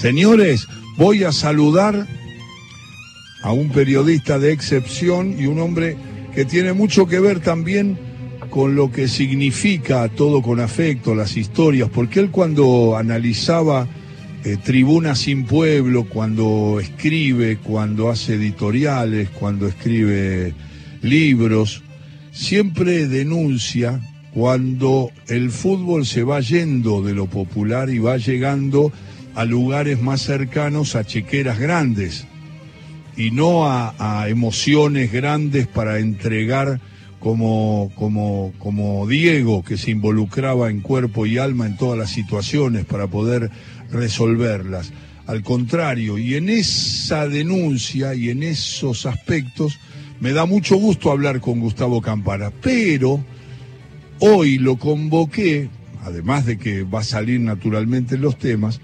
Señores, voy a saludar a un periodista de excepción y un hombre que tiene mucho que ver también con lo que significa todo con afecto, las historias, porque él cuando analizaba eh, Tribuna sin Pueblo, cuando escribe, cuando hace editoriales, cuando escribe libros, siempre denuncia cuando el fútbol se va yendo de lo popular y va llegando a lugares más cercanos a chequeras grandes y no a, emociones grandes para entregar como, como, como Diego, que se involucraba en cuerpo y alma en todas las situaciones para poder resolverlas. Al contrario, y en esa denuncia y en esos aspectos, me da mucho gusto hablar con Gustavo Campana, pero hoy lo convoqué, además de que va a salir naturalmente en los temas,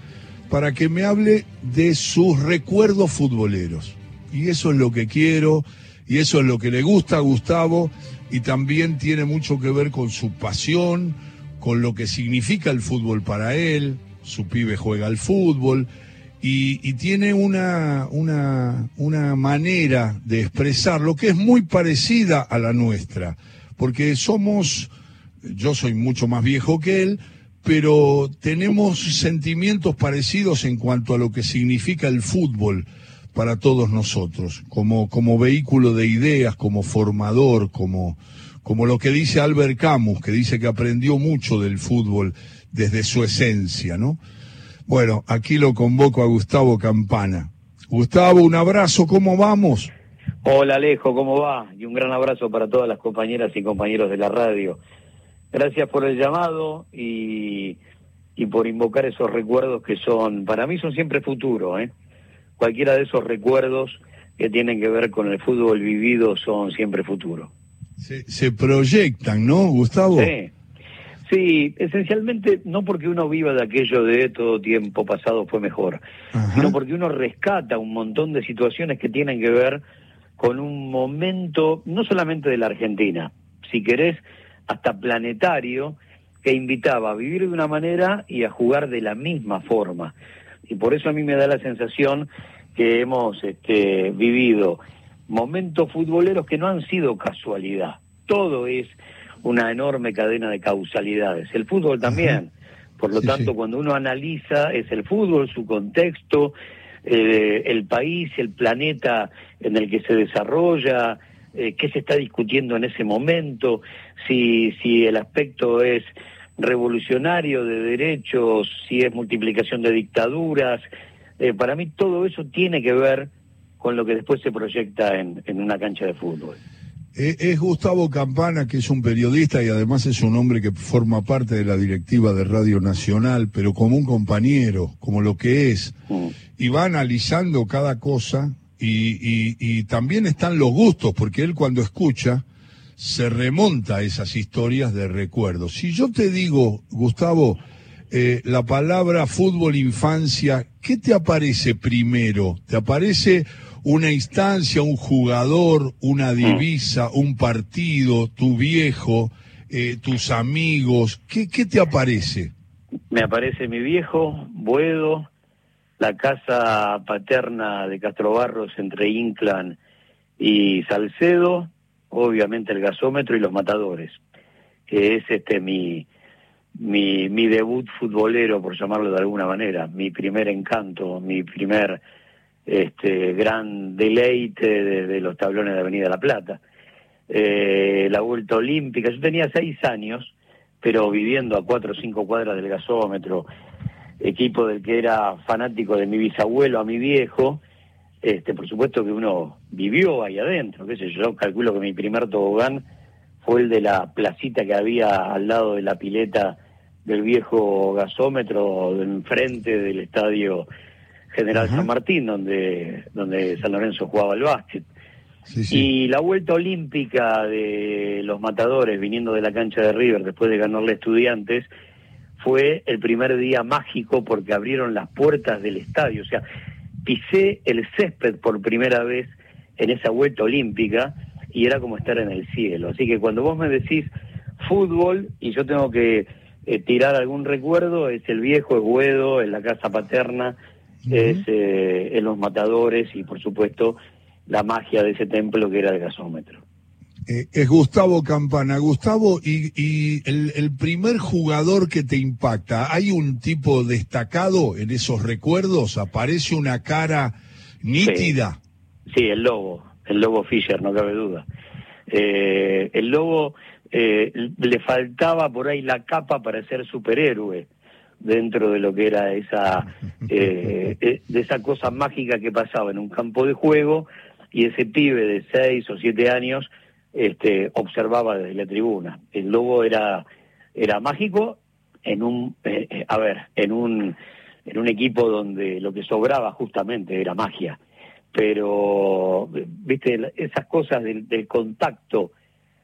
para que me hable de sus recuerdos futboleros. Y eso es lo que quiero, y eso es lo que le gusta a Gustavo, y también tiene mucho que ver con su pasión, con lo que significa el fútbol para él, su pibe juega al fútbol, y, tiene una, una, una manera de expresarlo que es muy parecida a la nuestra, porque somos, yo soy mucho más viejo que él, pero tenemos sentimientos parecidos en cuanto a lo que significa el fútbol para todos nosotros, como, como vehículo de ideas, como formador, como, como lo que dice Albert Camus, que dice que aprendió mucho del fútbol desde su esencia, ¿no? Bueno, aquí lo convoco a Gustavo Campana. Gustavo, un abrazo, ¿cómo vamos? Hola Alejo, ¿cómo va? Y un gran abrazo para todas las compañeras y compañeros de la radio. Gracias por el llamado y, por invocar esos recuerdos que son, para mí son siempre futuro, ¿eh? Cualquiera de esos recuerdos que tienen que ver con el fútbol vivido son siempre futuro. Se, proyectan, ¿no, Gustavo? Sí. Sí, esencialmente no porque uno viva de aquello de todo tiempo pasado fue mejor, sino porque uno rescata un montón de situaciones que tienen que ver con un momento, no solamente de la Argentina, si querés, hasta planetario, que invitaba a vivir de una manera y a jugar de la misma forma. Y por eso a mí me da la sensación que hemos este, vivido momentos futboleros que no han sido casualidad. Todo es una enorme cadena de causalidades. El fútbol también. Por lo tanto, cuando uno analiza, es el fútbol, su contexto, eh, el país, el planeta en el que se desarrolla, eh, qué se está discutiendo en ese momento, si, si el aspecto es revolucionario de derechos, si es multiplicación de dictaduras. Eh, para mí todo eso tiene que ver con lo que después se proyecta en, en una cancha de fútbol. Eh, es Gustavo Campana, que es un periodista y además es un hombre que forma parte de la directiva de Radio Nacional, pero como un compañero, como lo que es, mm. y va analizando cada cosa y, también están los gustos, porque él cuando escucha se remonta a esas historias de recuerdos. Si yo te digo, Gustavo, eh, la palabra fútbol infancia, ¿qué te aparece primero? ¿Te aparece una instancia, un jugador, una divisa, un partido, tu viejo, eh, tus amigos? ¿Qué, ¿Qué te aparece? Me aparece mi viejo, Buedo, la casa paterna de Castro Barros entre Inclán y Salcedo, obviamente el gasómetro y los matadores, que es este mi, mi, mi debut futbolero, por llamarlo de alguna manera, mi primer encanto, mi primer este gran deleite de, los tablones de Avenida La Plata. Eh, la vuelta olímpica, yo tenía seis años, pero viviendo a cuatro o cinco cuadras del gasómetro, equipo del que era fanático de mi bisabuelo a mi viejo, este, por supuesto que uno vivió ahí adentro, qué sé yo, calculo que mi primer tobogán fue el de la placita que había al lado de la pileta del viejo gasómetro enfrente del estadio General San Martín, donde, donde San Lorenzo jugaba el básquet. Y la vuelta olímpica de los matadores viniendo de la cancha de River después de ganarle estudiantes, fue el primer día mágico porque abrieron las puertas del estadio. O sea, pisé el césped por primera vez en esa vuelta olímpica y era como estar en el cielo. Así que cuando vos me decís fútbol y yo tengo que eh, tirar algún recuerdo, es el viejo Guedo en la casa paterna, es eh, en los matadores y por supuesto la magia de ese templo que era el gasómetro. Eh, es Gustavo Campana. Gustavo, y, el, primer jugador que te impacta, ¿hay un tipo destacado en esos recuerdos? ¿Aparece una cara nítida? Sí, el lobo, el lobo Fischer, no cabe duda. Eh, el lobo eh, le faltaba por ahí la capa para ser superhéroe dentro de lo que era esa de esa cosa mágica que pasaba en un campo de juego y ese pibe de seis o siete años este, observaba desde la tribuna. El lobo era, era mágico en un, eh, a ver, en un, en un equipo donde lo que sobraba justamente era magia. Pero, viste, esas cosas del, contacto,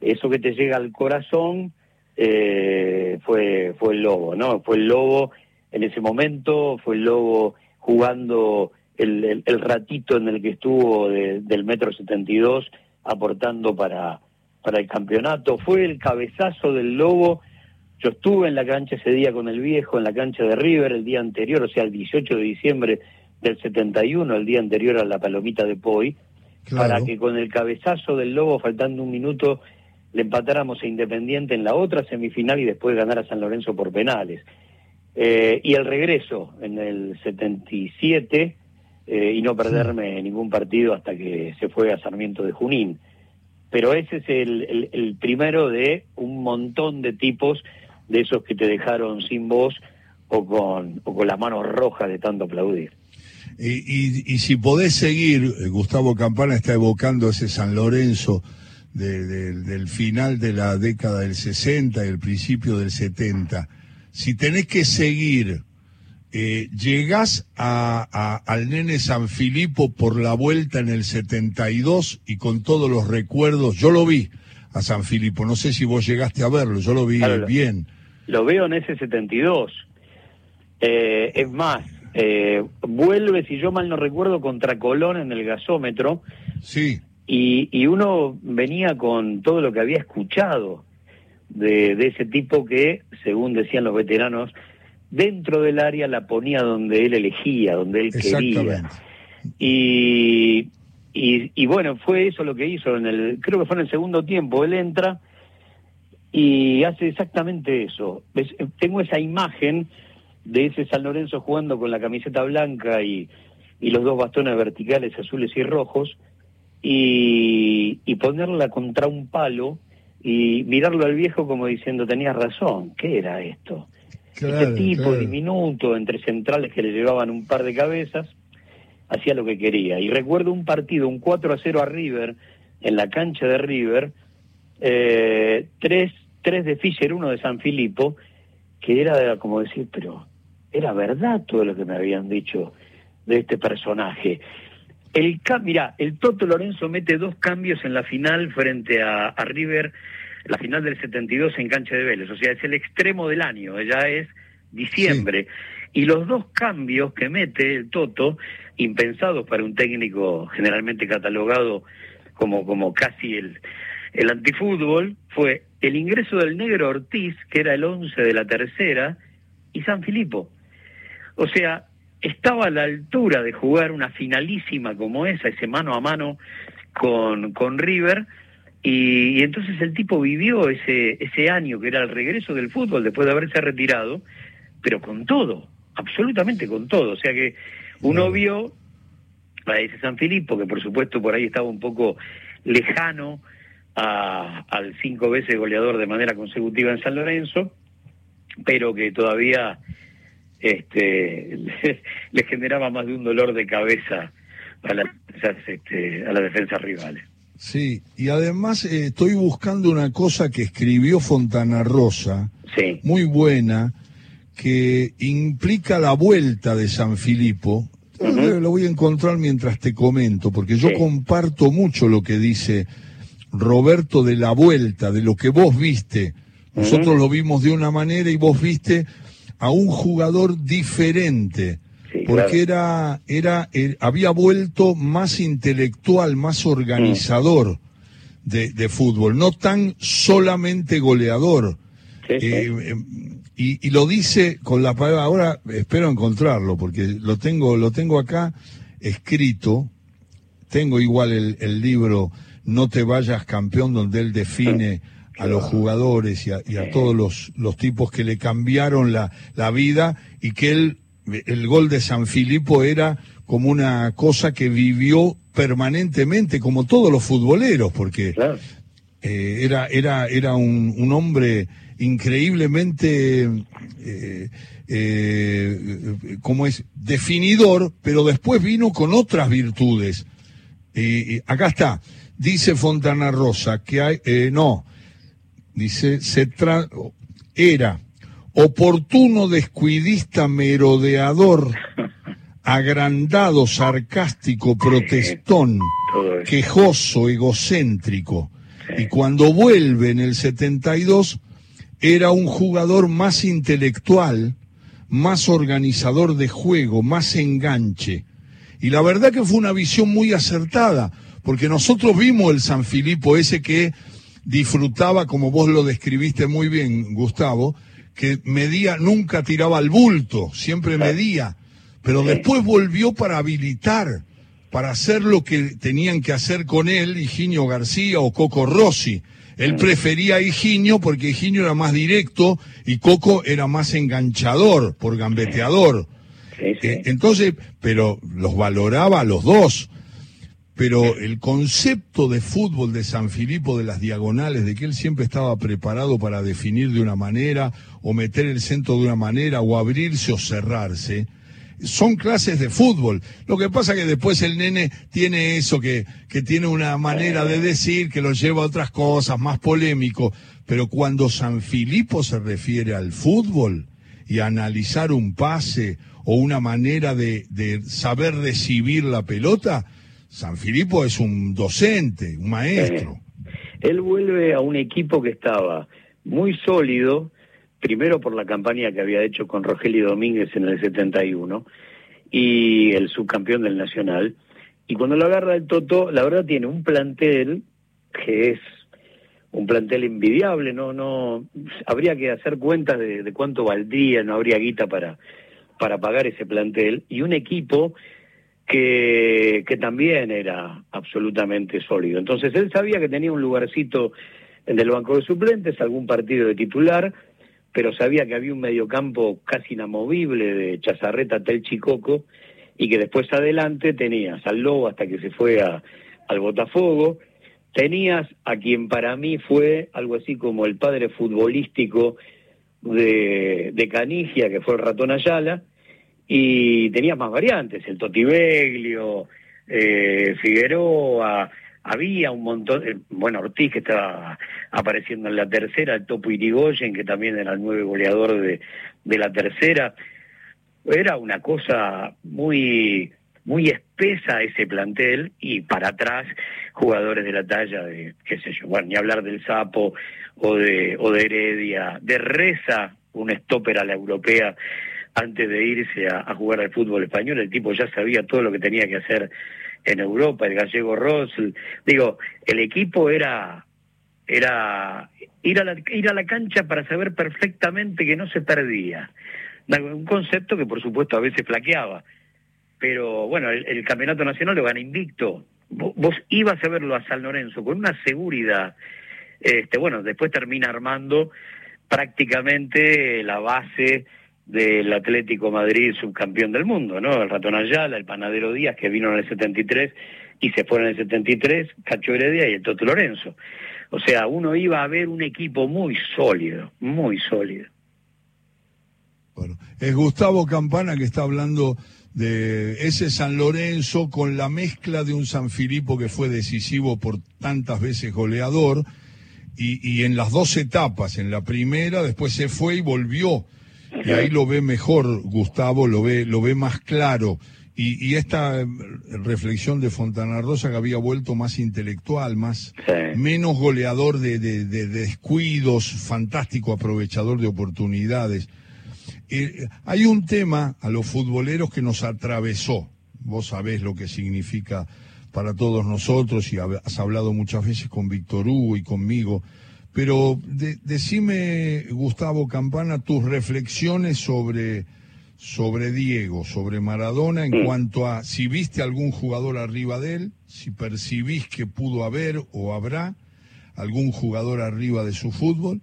eso que te llega al corazón, eh, fue, fue el lobo, ¿no? Fue el lobo en ese momento, fue el lobo jugando el, el, ratito en el que estuvo del metro setenta y dos aportando para, para el campeonato. Fue el cabezazo del Lobo. Yo estuve en la cancha ese día con el viejo, en la cancha de River, el día anterior, o sea, el 18 de diciembre del 71, el día anterior a la palomita de Poi, para que con el cabezazo del Lobo, faltando un minuto, le empatáramos a Independiente en la otra semifinal y después ganar a San Lorenzo por penales. Eh, y el regreso en el 77 eh, y no perderme ningún partido hasta que se fue a Sarmiento de Junín. Pero ese es el, primero de un montón de tipos de esos que te dejaron sin voz o con, o con las manos rojas de tanto aplaudir. Y, y, si podés seguir, eh, Gustavo Campana está evocando ese San Lorenzo del final de la década del 60 y el principio del 70. Si tenés que seguir eh, llegás a, al nene San Filipo por la vuelta en el 72 y con todos los recuerdos, yo lo vi a San Filipo, no sé si vos llegaste a verlo, yo lo vi bien. Lo, veo en ese 72. Eh, es más, eh, vuelve, si yo mal no recuerdo, contra Colón en el gasómetro. Sí. Y, y uno venía con todo lo que había escuchado de, de ese tipo que, según decían los veteranos, dentro del área la ponía donde él elegía, donde él quería. Y, y, bueno, fue eso lo que hizo en el, creo que fue en el segundo tiempo, él entra y hace exactamente eso. Tengo esa imagen de ese San Lorenzo jugando con la camiseta blanca y, y los dos bastones verticales azules y rojos y, y ponerla contra un palo y mirarlo al viejo como diciendo, tenías razón, ¿qué era esto? Ese tipo diminuto, entre centrales que le llevaban un par de cabezas, hacía lo que quería. Y recuerdo un partido, un 4 a 0 a River, en la cancha de River, eh, tres, tres de Fischer, uno de San Filipo, que era como decir, pero era verdad todo lo que me habían dicho de este personaje. El mira, el Toto Lorenzo mete dos cambios en la final frente a, a River la final del 72 en cancha de Vélez, o sea, es el extremo del año, ya es diciembre. Y los dos cambios que mete el Toto, impensados para un técnico generalmente catalogado como, como casi el, el antifútbol, fue el ingreso del negro Ortiz, que era el 11 de la tercera, y San Filipo. O sea, estaba a la altura de jugar una finalísima como esa, ese mano a mano con, con River, y, entonces el tipo vivió ese, ese año que era el regreso del fútbol después de haberse retirado, pero con todo, absolutamente con todo. O sea que uno vio a ese San Filipo, que por supuesto por ahí estaba un poco lejano a, al cinco veces goleador de manera consecutiva en San Lorenzo, pero que todavía este, le, generaba más de un dolor de cabeza a, la, este, a las defensas rivales. Sí, y además eh, estoy buscando una cosa que escribió Fontana Rosa, muy buena, que implica la vuelta de San Filipo. Lo voy a encontrar mientras te comento, porque yo comparto mucho lo que dice Roberto de la vuelta, de lo que vos viste. Nosotros lo vimos de una manera y vos viste a un jugador diferente porque era, era, eh, había vuelto más intelectual, más organizador de, fútbol, no tan solamente goleador. Eh, em, y, lo dice con la palabra, ahora espero encontrarlo, porque lo tengo, lo tengo acá escrito, tengo igual el, libro No te vayas campeón, donde él define a los jugadores y a, todos los, los, tipos que le cambiaron la, la vida y que él, el gol de San Filipo era como una cosa que vivió permanentemente, como todos los futboleros, porque eh, era, era, era un, un hombre increíblemente, eh, eh, como es, definidor, pero después vino con otras virtudes. Y acá está, dice Fontana Rosa que hay, eh, no, dice, se tra era oportuno descuidista merodeador, agrandado, sarcástico, protestón, quejoso, egocéntrico. Y cuando vuelve en el 72, era un jugador más intelectual, más organizador de juego, más enganche. Y la verdad que fue una visión muy acertada, porque nosotros vimos el San Filipo ese que disfrutaba, como vos lo describiste muy bien, Gustavo, que medía, nunca tiraba al bulto, siempre medía, pero después volvió para habilitar, para hacer lo que tenían que hacer con él Higinio García o Coco Rossi. Él prefería a Higinio porque Higinio era más directo y Coco era más enganchador, por gambeteador. Eh, entonces, pero los valoraba a los dos. Pero el concepto de fútbol de San Filipo de las diagonales, de que él siempre estaba preparado para definir de una manera, o meter el centro de una manera, o abrirse o cerrarse, son clases de fútbol. Lo que pasa que después el nene tiene eso, que, que tiene una manera de decir que lo lleva a otras cosas, más polémico. Pero cuando San Filipo se refiere al fútbol y a analizar un pase o una manera de, de saber recibir la pelota, San Filipo es un docente, un maestro. Él vuelve a un equipo que estaba muy sólido, primero por la campaña que había hecho con Rogelio Domínguez en el 71 y el subcampeón del Nacional. Y cuando lo agarra el Toto, la verdad tiene un plantel que es un plantel envidiable, no, no, habría que hacer cuentas de, cuánto valdría, no habría guita para, para pagar ese plantel, y un equipo que, también era absolutamente sólido. Entonces él sabía que tenía un lugarcito en el banco de suplentes, algún partido de titular, pero sabía que había un mediocampo casi inamovible de Chazarreta, Tel Chicoco, y que después adelante tenías al Lobo hasta que se fue al Botafogo, tenías a quien para mí fue algo así como el padre futbolístico de, de Canigia, que fue el ratón Ayala, y tenías más variantes, el Totibeglio, eh, Figueroa, había un montón, eh, bueno, Ortiz que estaba apareciendo en la tercera, el Topo Irigoyen, que también era el nueve goleador de, de la tercera. Era una cosa muy, muy espesa ese plantel y para atrás jugadores de la talla de, qué sé yo, bueno, ni hablar del Sapo o de, o de Heredia, de Reza, un stopper a la europea antes de irse a, jugar al fútbol español, el tipo ya sabía todo lo que tenía que hacer en Europa, el gallego Ross, digo, el equipo era era ir a la, ir a la cancha para saber perfectamente que no se perdía. Un concepto que por supuesto a veces flaqueaba. Pero bueno, el, campeonato nacional lo gana invicto. Vos, ibas a verlo a San Lorenzo con una seguridad. Este, bueno, después termina armando prácticamente la base del Atlético Madrid subcampeón del mundo, ¿no? El Ratón Ayala, el Panadero Díaz, que vino en el 73 y se fueron en el 73, Cacho Heredia y el Toto Lorenzo. O sea, uno iba a ver un equipo muy sólido, muy sólido. Bueno, es Gustavo Campana que está hablando de ese San Lorenzo con la mezcla de un San Filipo que fue decisivo por tantas veces goleador y, y en las dos etapas, en la primera, después se fue y volvió y ahí lo ve mejor Gustavo, lo ve, lo ve más claro. Y, y esta eh, reflexión de Fontana Rosa que había vuelto más intelectual, más menos goleador de, de, descuidos, fantástico aprovechador de oportunidades. Eh, hay un tema a los futboleros que nos atravesó. Vos sabés lo que significa para todos nosotros y has hablado muchas veces con Víctor Hugo y conmigo Pero decime, Gustavo Campana, tus reflexiones sobre, sobre Diego, sobre Maradona, en cuanto a si viste algún jugador arriba de él, si percibís que pudo haber o habrá algún jugador arriba de su fútbol,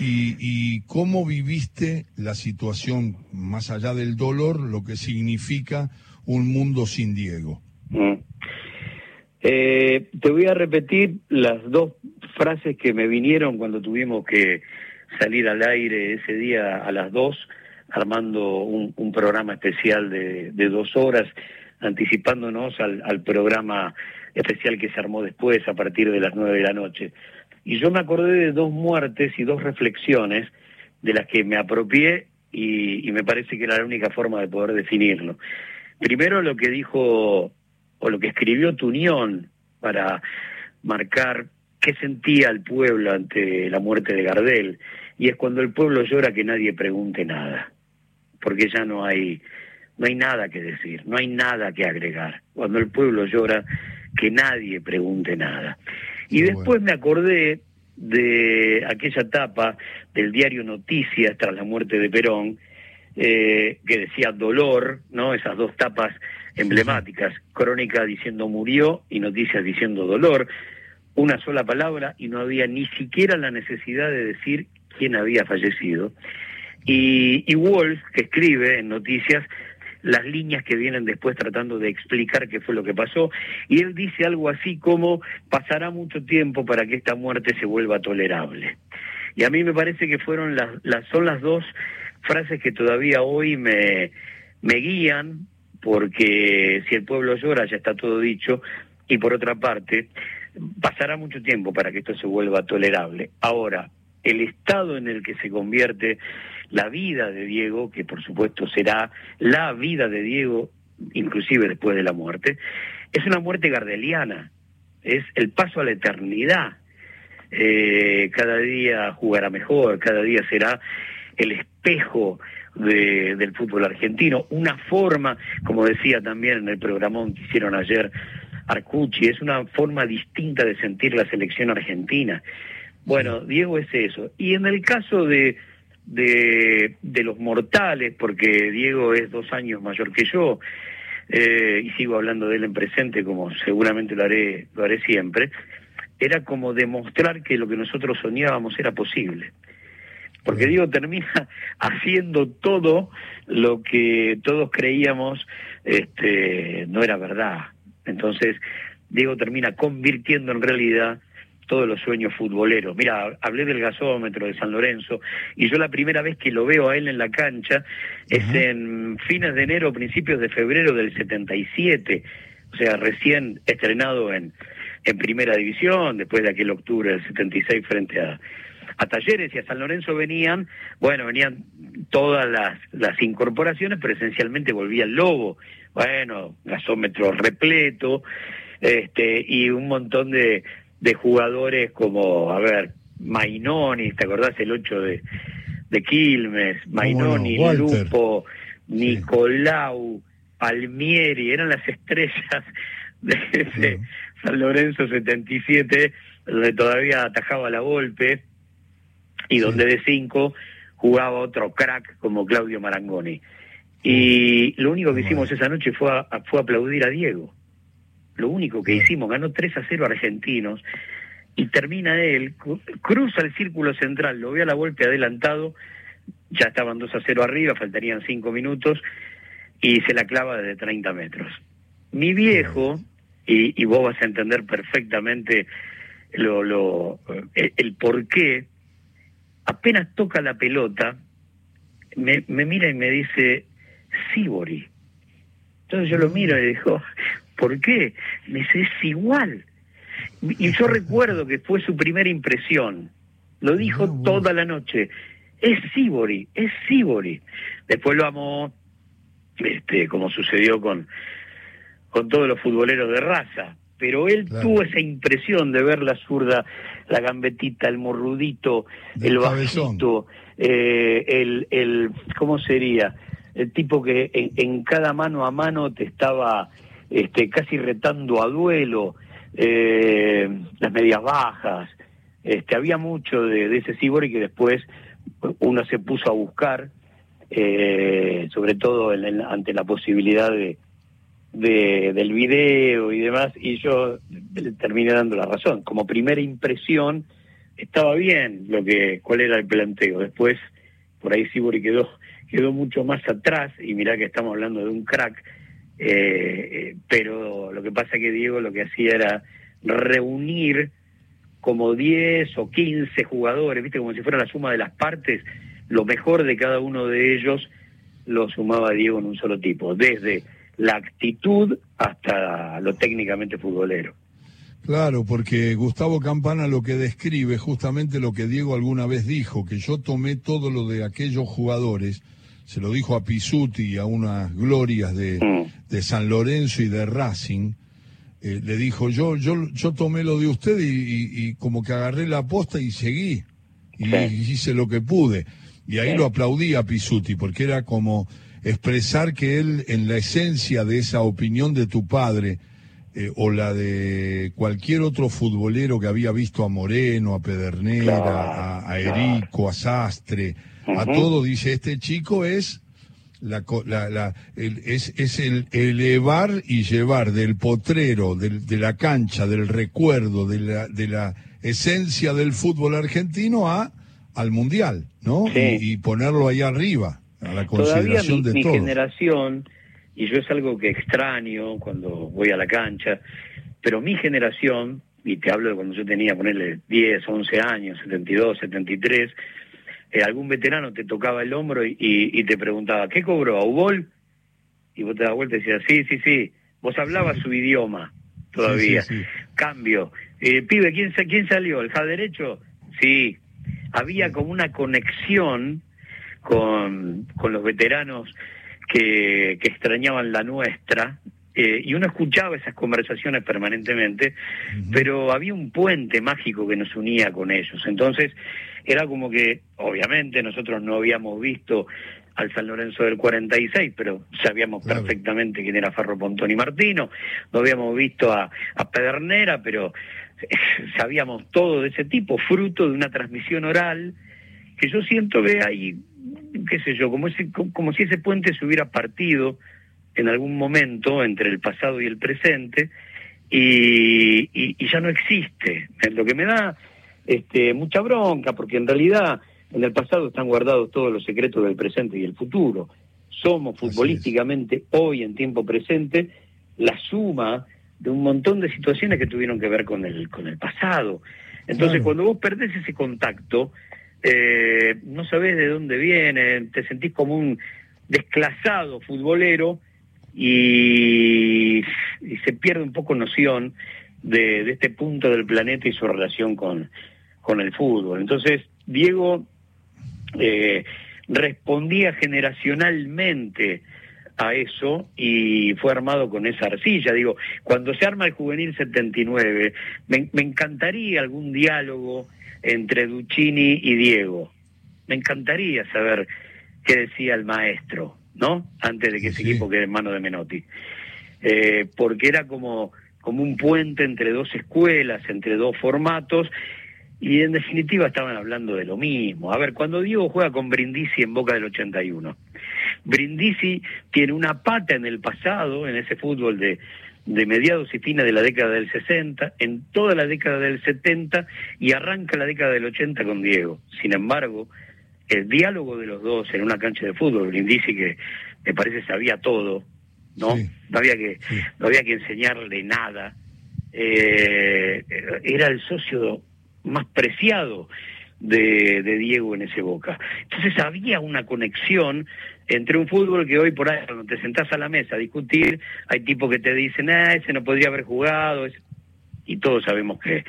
y, cómo viviste la situación, más allá del dolor, lo que significa un mundo sin Diego. Mm. Eh, te voy a repetir las dos frases que me vinieron cuando tuvimos que salir al aire ese día a las dos, armando un, programa especial de, dos horas, anticipándonos al, programa especial que se armó después a partir de las nueve de la noche. Y yo me acordé de dos muertes y dos reflexiones de las que me apropié y, y me parece que era la única forma de poder definirlo. Primero lo que dijo o lo que escribió Tunión para marcar qué sentía el pueblo ante la muerte de Gardel, y es cuando el pueblo llora que nadie pregunte nada, porque ya no hay, no hay nada que decir, no hay nada que agregar. Cuando el pueblo llora, que nadie pregunte nada. Y después me acordé de aquella etapa del diario Noticias tras la muerte de Perón, eh, que decía dolor, ¿no? Esas dos tapas emblemáticas, crónica diciendo murió y noticias diciendo dolor, una sola palabra y no había ni siquiera la necesidad de decir quién había fallecido. Y, y Wolf, que escribe en noticias, las líneas que vienen después tratando de explicar qué fue lo que pasó, y él dice algo así como pasará mucho tiempo para que esta muerte se vuelva tolerable. Y a mí me parece que fueron las, las son las dos frases que todavía hoy me, me guían, porque si el pueblo llora ya está todo dicho, y por otra parte, pasará mucho tiempo para que esto se vuelva tolerable. Ahora, el estado en el que se convierte la vida de Diego, que por supuesto será la vida de Diego, inclusive después de la muerte, es una muerte gardeliana, es el paso a la eternidad. Eh, cada día jugará mejor, cada día será el espejo del fútbol argentino, una forma, como decía también en el programón que hicieron ayer Arcucci, es una forma distinta de sentir la selección argentina. Bueno, Diego es eso. Y en el caso de, de, los mortales, porque Diego es dos años mayor que yo, eh, y sigo hablando de él en presente como seguramente lo haré, lo haré siempre, era como demostrar que lo que nosotros soñábamos era posible. Porque Diego termina haciendo todo lo que todos creíamos este, no era verdad. Entonces, Diego termina convirtiendo en realidad todos los sueños futboleros. Mira, hablé del gasómetro de San Lorenzo y yo la primera vez que lo veo a él en la cancha es en fines de enero, principios de febrero del 77, o sea, recién estrenado en, en primera división, después de aquel octubre del 76 frente a, a Talleres y a San Lorenzo venían, bueno, venían todas las, las incorporaciones, pero esencialmente volvía el Lobo, bueno, gasómetro repleto, este, y un montón de, de jugadores como, a ver, Mainoni, ¿te acordás el 8 de, de Quilmes? Mainoni, Lupo, Nicolau, Palmieri, eran las estrellas de ese San Lorenzo 77, donde todavía atajaba la golpe, y donde de cinco jugaba otro crack como Claudio Marangoni. Y lo único que hicimos esa noche fue, fue aplaudir a Diego. Lo único que hicimos, ganó 3 a 0 argentinos y termina él, cruza el círculo central, lo ve a la golpe adelantado, ya estaban 2 a 0 arriba, faltarían 5 minutos y se la clava desde 30 metros. Mi viejo, y, y vos vas a entender perfectamente lo, lo, el, el por qué, apenas toca la pelota, me, me mira y me dice, Sibori. Entonces yo lo mm. miro y digo, ¿por qué? Me dice, es igual. Y yo recuerdo que fue su primera impresión. Lo dijo toda la noche. Es Sibori, es Sibori. Después lo amó, este, como sucedió con, con todos los futboleros de raza. Pero él tuvo esa impresión de ver la zurda, la gambetita, el morrudito, el bajito, eh, el, el, ¿cómo sería? el tipo que en, cada mano a mano te estaba este, casi retando a duelo, eh, las medias bajas, este, había mucho de, ese Sibori que después uno se puso a buscar, eh, sobre todo ante la posibilidad de, del video y demás, y yo le terminé dando la razón. Como primera impresión, estaba bien lo que cuál era el planteo. Después, por ahí Sibori quedó, quedó mucho más atrás, y mirá que estamos hablando de un crack, eh, pero lo que pasa que Diego lo que hacía era reunir como 10 o 15 jugadores, viste, como si fuera la suma de las partes, lo mejor de cada uno de ellos lo sumaba Diego en un solo tipo, desde la actitud hasta lo técnicamente futbolero. Claro, porque Gustavo Campana lo que describe justamente lo que Diego alguna vez dijo, que yo tomé todo lo de aquellos jugadores, se lo dijo a Pisuti y a unas glorias de, mm. de San Lorenzo y de Racing, eh, le dijo, yo, yo, yo tomé lo de usted y, como que agarré la posta y seguí, y, hice lo que pude. Y ahí lo aplaudí a Pisuti, porque era como expresar que él, en la esencia de esa opinión de tu padre, eh, o la de cualquier otro futbolero que había visto a Moreno, a Pedernera, a, Erico, a Sastre, a todo, dice, este chico es la, la, es, es el elevar y llevar del potrero, del, de la cancha, del recuerdo, de la, de la esencia del fútbol argentino a al mundial, ¿no? Y, ponerlo ahí arriba, a la consideración de mi generación, y yo es algo que extraño cuando voy a la cancha, pero mi generación, y te hablo de cuando yo tenía, ponerle 10, 11 años, 72, 73, eh, algún veterano te tocaba el hombro y, te preguntaba, ¿qué cobró? ¿A Ubol? Y vos te das vuelta y decías, sí, sí, sí. Vos hablabas su idioma todavía. Cambio. Eh, pibe, ¿quién, ¿quién salió? ¿El ja derecho? Sí. Había como una conexión con, con los veteranos que, que extrañaban la nuestra eh, y uno escuchaba esas conversaciones permanentemente, pero había un puente mágico que nos unía con ellos. Entonces, era como que, obviamente, nosotros no habíamos visto al San Lorenzo del 46, pero sabíamos perfectamente quién era Ferro Pontoni Martino, no habíamos visto a, a Pedernera, pero eh, sabíamos todo de ese tipo, fruto de una transmisión oral, que yo siento que hay, qué sé yo, como, ese, como si ese puente se hubiera partido en algún momento entre el pasado y el presente, y, y ya no existe. Lo que me da este, mucha bronca, porque en realidad en el pasado están guardados todos los secretos del presente y el futuro. Somos futbolísticamente hoy en tiempo presente la suma de un montón de situaciones que tuvieron que ver con el, con el pasado. Entonces, cuando vos perdés ese contacto, eh, no sabés de dónde viene, te sentís como un desclasado futbolero y, se pierde un poco noción de, este punto del planeta y su relación con, con el fútbol. Entonces, Diego eh, respondía generacionalmente a eso y fue armado con esa arcilla. Digo, cuando se arma el juvenil 79, me, me encantaría algún diálogo entre Duccini y Diego. Me encantaría saber qué decía el maestro, ¿no? Antes de que ese equipo quede en manos de Menotti. Eh, porque era como, como un puente entre dos escuelas, entre dos formatos, y en definitiva estaban hablando de lo mismo. A ver, cuando Diego juega con Brindisi en Boca del 81, Brindisi tiene una pata en el pasado, en ese fútbol de, de mediados y fines de la década del 60, en toda la década del 70 y arranca la década del 80 con Diego. Sin embargo, el diálogo de los dos en una cancha de fútbol, Brindisi que me parece sabía todo, ¿no? no había que no había que enseñarle nada. Eh, era el socio más preciado de, Diego en ese Boca. Entonces había una conexión entre un fútbol que hoy por ahí, cuando te sentás a la mesa a discutir, hay tipos que te dicen, ah, ese no podría haber jugado, y todos sabemos que,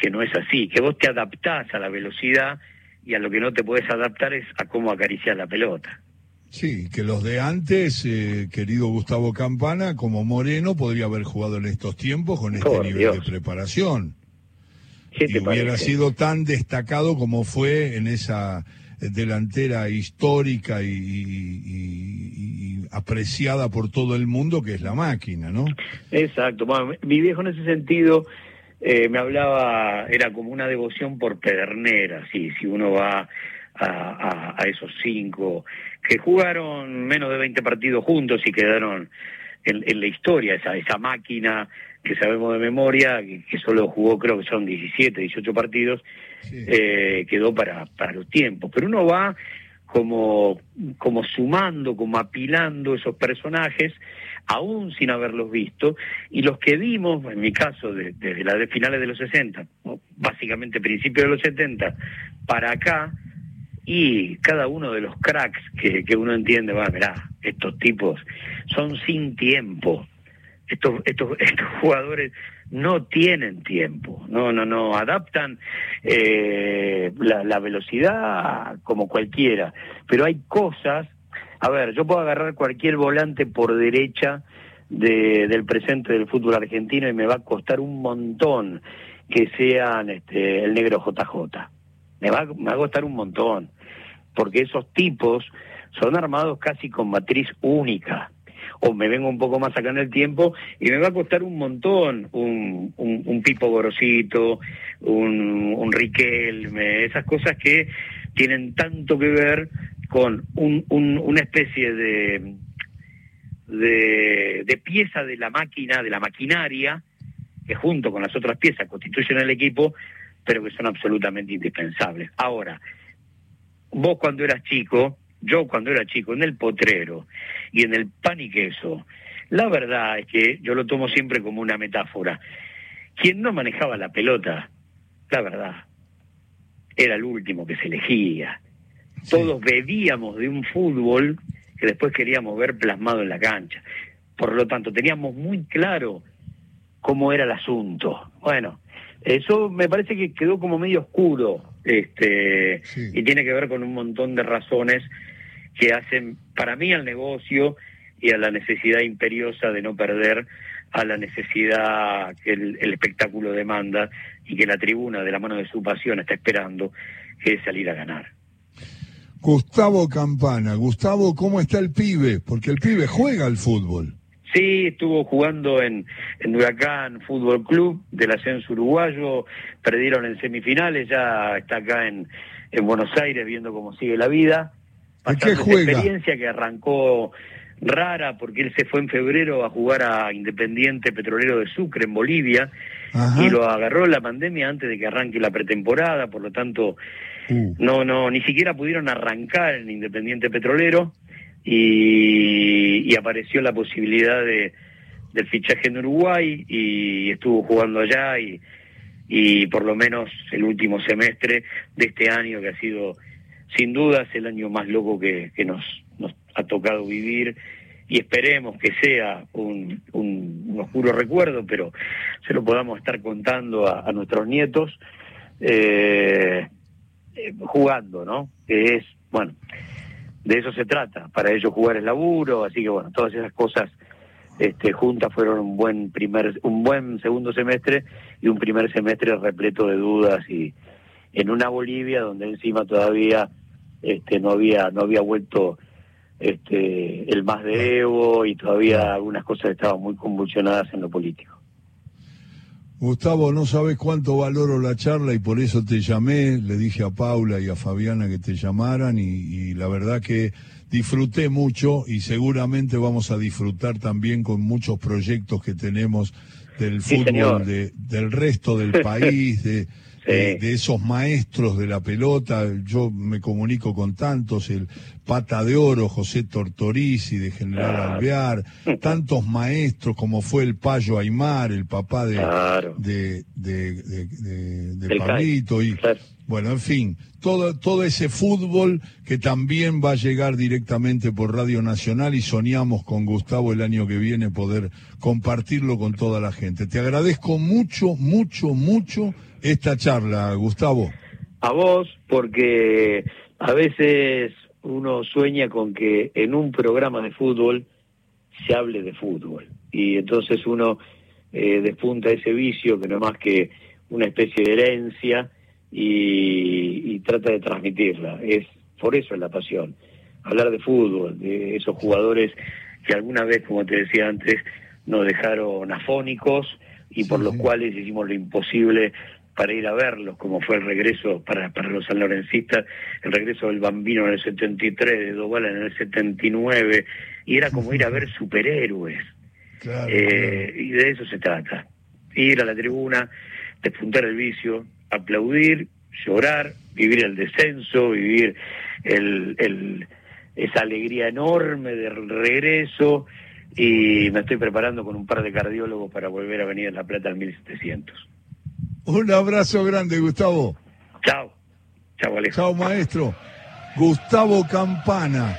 que no es así, que vos te adaptás a la velocidad y a lo que no te puedes adaptar es a cómo acariciar la pelota. Sí, que los de antes, eh, querido Gustavo Campana, como Moreno, podría haber jugado en estos tiempos con este nivel de preparación y hubiera sido tan destacado como fue en esa delantera histórica y, apreciada por todo el mundo que es la máquina, ¿no? Exacto. Bueno, mi viejo en ese sentido eh, me hablaba, era como una devoción por Pedernera, sí, si uno va a, esos cinco que jugaron menos de 20 partidos juntos y quedaron en, la historia, esa, esa máquina que sabemos de memoria, que, solo jugó creo que son 17, 18 partidos, eh, quedó para, para los tiempos. Pero uno va como, como sumando, como apilando esos personajes, aún sin haberlos visto, y los que vimos, en mi caso, desde las de finales de los 60, básicamente principios de los 70, para acá, y cada uno de los cracks que, que uno entiende, va, mirá, estos tipos son sin tiempo. Estos, estos, estos jugadores no tienen tiempo, no, no, no, adaptan eh, la, velocidad como cualquiera, pero hay cosas, a ver, yo puedo agarrar cualquier volante por derecha de, del presente del fútbol argentino y me va a costar un montón que sean este, el negro JJ. Me va, me va a costar un montón porque esos tipos son armados casi con matriz única. O me vengo un poco más acá en el tiempo y me va a costar un montón un, un, Pipo Gorosito, un, un Riquelme, esas cosas que tienen tanto que ver con un, una especie de, de, de pieza de la máquina, de la maquinaria, que junto con las otras piezas constituyen el equipo, pero que son absolutamente indispensables. Ahora, vos cuando eras chico, yo cuando era chico, en el potrero y en el pan y queso, la verdad es que yo lo tomo siempre como una metáfora. Quien no manejaba la pelota, la verdad, era el último que se elegía. Todos bebíamos de un fútbol que después queríamos ver plasmado en la cancha. Por lo tanto, teníamos muy claro cómo era el asunto. Bueno, eso me parece que quedó como medio oscuro, este, y tiene que ver con un montón de razones que hacen, para mí, al negocio y a la necesidad imperiosa de no perder, a la necesidad que el, espectáculo demanda y que la tribuna, de la mano de su pasión, está esperando, que es salir a ganar. Gustavo Campana, Gustavo, ¿cómo está el pibe? Porque el pibe juega al fútbol. Sí, estuvo jugando en, en Huracán Fútbol Club del ascenso uruguayo, perdieron en semifinales, ya está acá en, en Buenos Aires viendo cómo sigue la vida. Qué juega? experiencia que arrancó rara porque él se fue en febrero a jugar a Independiente Petrolero de Sucre en Bolivia y lo agarró la pandemia antes de que arranque la pretemporada, por lo tanto uh. no no ni siquiera pudieron arrancar en Independiente Petrolero y, apareció la posibilidad de, del fichaje en Uruguay y estuvo jugando allá y, y por lo menos el último semestre de este año que ha sido sin dudas el año más loco que, que nos, nos ha tocado vivir y esperemos que sea un, un, oscuro recuerdo, pero se lo podamos estar contando a, nuestros nietos eh, eh, jugando, ¿no? Que es, bueno, de eso se trata, para ellos jugar el laburo, así que bueno, todas esas cosas este, juntas fueron un buen primer, un buen segundo semestre y un primer semestre repleto de dudas y en una Bolivia donde encima todavía este, no había, no había vuelto este, el más de Evo y todavía algunas cosas estaban muy convulsionadas en lo político. Gustavo, no sabes cuánto valoro la charla y por eso te llamé, le dije a Paula y a Fabiana que te llamaran y, la verdad que disfruté mucho y seguramente vamos a disfrutar también con muchos proyectos que tenemos del fútbol del resto del país, de, de, esos maestros de la pelota. Yo me comunico con tantos, el Pata de Oro, José Tortorici, de General Alvear, tantos maestros como fue el Payo Aymar, el papá de, de, de, Pablito. Y, Bueno, en fin, todo, todo ese fútbol que también va a llegar directamente por Radio Nacional y soñamos con Gustavo el año que viene poder compartirlo con toda la gente. Te agradezco mucho, mucho, mucho esta charla, Gustavo? A vos, porque a veces uno sueña con que en un programa de fútbol se hable de fútbol. Y entonces uno eh, despunta ese vicio que no es más que una especie de herencia y, y trata de transmitirla. Es por eso es la pasión. Hablar de fútbol, de esos jugadores que alguna vez, como te decía antes, nos dejaron afónicos y por los cuales hicimos lo imposible para ir a verlos, como fue el regreso para, para los sanlorencistas, el regreso del Bambino en el 73, de Dovala en el 79, y era como ir a ver superhéroes. Eh, y de eso se trata. Ir a la tribuna, despuntar el vicio, aplaudir, llorar, vivir el descenso, vivir el, el, esa alegría enorme del regreso y me estoy preparando con un par de cardiólogos para volver a venir a La Plata al 1700. Un abrazo grande, Gustavo. Chao. Chao, Alejo. Chao, maestro. Gustavo Campana.